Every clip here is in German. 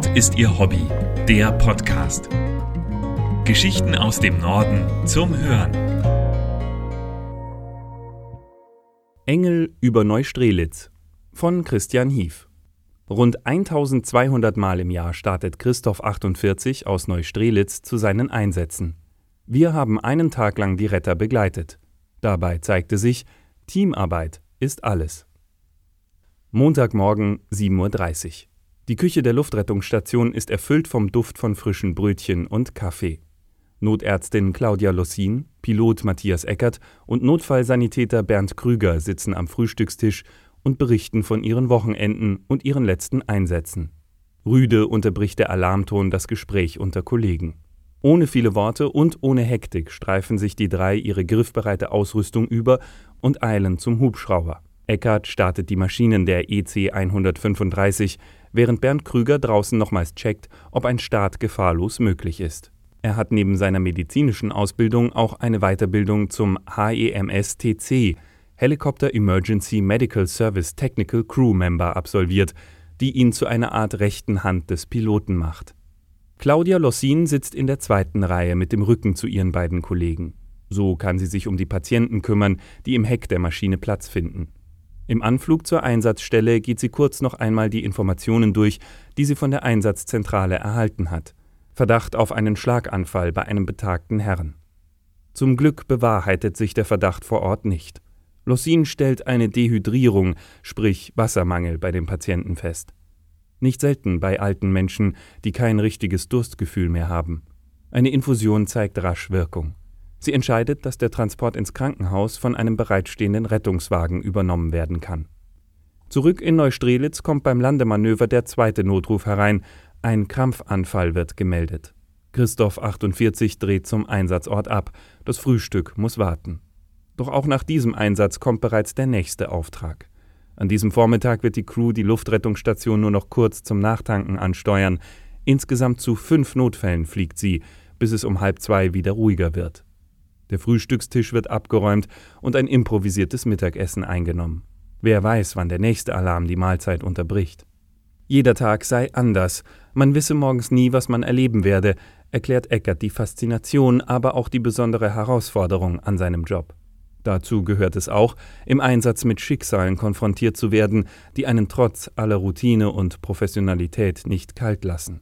Nord ist ihr Hobby, der Podcast. Geschichten aus dem Norden zum Hören. Engel über Neustrelitz von Christian Hief. Rund 1200 Mal im Jahr startet Christoph 48 aus Neustrelitz zu seinen Einsätzen. Wir haben einen Tag lang die Retter begleitet. Dabei zeigte sich, Teamarbeit ist alles. Montagmorgen 7.30 Uhr. Die Küche der Luftrettungsstation ist erfüllt vom Duft von frischen Brötchen und Kaffee. Notärztin Claudia Lossin, Pilot Matthias Eckert und Notfallsanitäter Bernd Krüger sitzen am Frühstückstisch und berichten von ihren Wochenenden und ihren letzten Einsätzen. Rüde unterbricht der Alarmton das Gespräch unter Kollegen. Ohne viele Worte und ohne Hektik streifen sich die drei ihre griffbereite Ausrüstung über und eilen zum Hubschrauber. Eckert startet die Maschinen der EC 135, während Bernd Krüger draußen nochmals checkt, ob ein Start gefahrlos möglich ist. Er hat neben seiner medizinischen Ausbildung auch eine Weiterbildung zum HEMS-TC, Helicopter Emergency Medical Service Technical Crew Member, absolviert, die ihn zu einer Art rechten Hand des Piloten macht. Claudia Lossin sitzt in der zweiten Reihe mit dem Rücken zu ihren beiden Kollegen. So kann sie sich um die Patienten kümmern, die im Heck der Maschine Platz finden. Im Anflug zur Einsatzstelle geht sie kurz noch einmal die Informationen durch, die sie von der Einsatzzentrale erhalten hat. Verdacht auf einen Schlaganfall bei einem betagten Herrn. Zum Glück bewahrheitet sich der Verdacht vor Ort nicht. Lossin stellt eine Dehydrierung, sprich Wassermangel bei dem Patienten fest. Nicht selten bei alten Menschen, die kein richtiges Durstgefühl mehr haben. Eine Infusion zeigt rasch Wirkung. Sie entscheidet, dass der Transport ins Krankenhaus von einem bereitstehenden Rettungswagen übernommen werden kann. Zurück in Neustrelitz kommt beim Landemanöver der zweite Notruf herein. Ein Krampfanfall wird gemeldet. Christoph 48 dreht zum Einsatzort ab. Das Frühstück muss warten. Doch auch nach diesem Einsatz kommt bereits der nächste Auftrag. An diesem Vormittag wird die Crew die Luftrettungsstation nur noch kurz zum Nachtanken ansteuern. Insgesamt zu fünf Notfällen fliegt sie, bis es um halb zwei wieder ruhiger wird. Der Frühstückstisch wird abgeräumt und ein improvisiertes Mittagessen eingenommen. Wer weiß, wann der nächste Alarm die Mahlzeit unterbricht. Jeder Tag sei anders, man wisse morgens nie, was man erleben werde, erklärt Eckert die Faszination, aber auch die besondere Herausforderung an seinem Job. Dazu gehört es auch, im Einsatz mit Schicksalen konfrontiert zu werden, die einen trotz aller Routine und Professionalität nicht kalt lassen.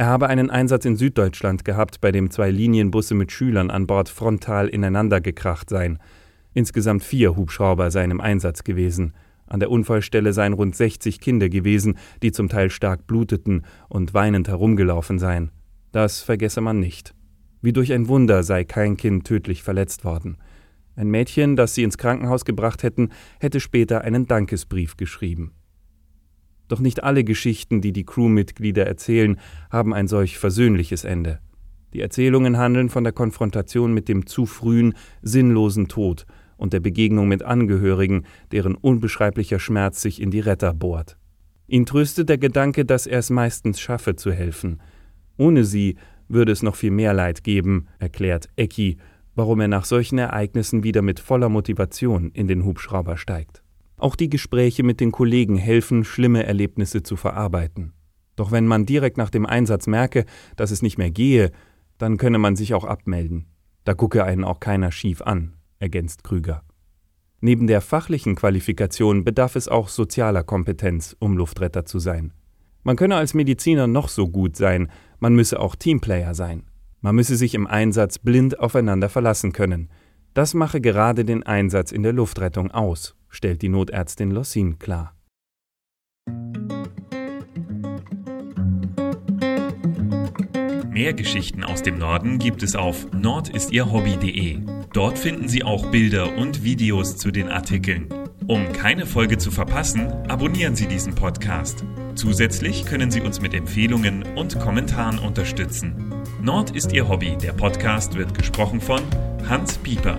Er habe einen Einsatz in Süddeutschland gehabt, bei dem zwei Linienbusse mit Schülern an Bord frontal ineinander gekracht seien. Insgesamt vier Hubschrauber seien im Einsatz gewesen. An der Unfallstelle seien rund 60 Kinder gewesen, die zum Teil stark bluteten und weinend herumgelaufen seien. Das vergesse man nicht. Wie durch ein Wunder sei kein Kind tödlich verletzt worden. Ein Mädchen, das sie ins Krankenhaus gebracht hätten, hätte später einen Dankesbrief geschrieben. Doch nicht alle Geschichten, die die Crewmitglieder erzählen, haben ein solch versöhnliches Ende. Die Erzählungen handeln von der Konfrontation mit dem zu frühen, sinnlosen Tod und der Begegnung mit Angehörigen, deren unbeschreiblicher Schmerz sich in die Retter bohrt. Ihn tröstet der Gedanke, dass er es meistens schaffe zu helfen. Ohne sie würde es noch viel mehr Leid geben, erklärt Ecki, warum er nach solchen Ereignissen wieder mit voller Motivation in den Hubschrauber steigt. Auch die Gespräche mit den Kollegen helfen, schlimme Erlebnisse zu verarbeiten. Doch wenn man direkt nach dem Einsatz merke, dass es nicht mehr gehe, dann könne man sich auch abmelden. Da gucke einen auch keiner schief an, ergänzt Krüger. Neben der fachlichen Qualifikation bedarf es auch sozialer Kompetenz, um Luftretter zu sein. Man könne als Mediziner noch so gut sein, man müsse auch Teamplayer sein. Man müsse sich im Einsatz blind aufeinander verlassen können. Das mache gerade den Einsatz in der Luftrettung aus stellt die Notärztin Lossin klar. Mehr Geschichten aus dem Norden gibt es auf nordistierhobby.de. Dort finden Sie auch Bilder und Videos zu den Artikeln. Um keine Folge zu verpassen, abonnieren Sie diesen Podcast. Zusätzlich können Sie uns mit Empfehlungen und Kommentaren unterstützen. Nord ist Ihr Hobby. Der Podcast wird gesprochen von Hans Pieper.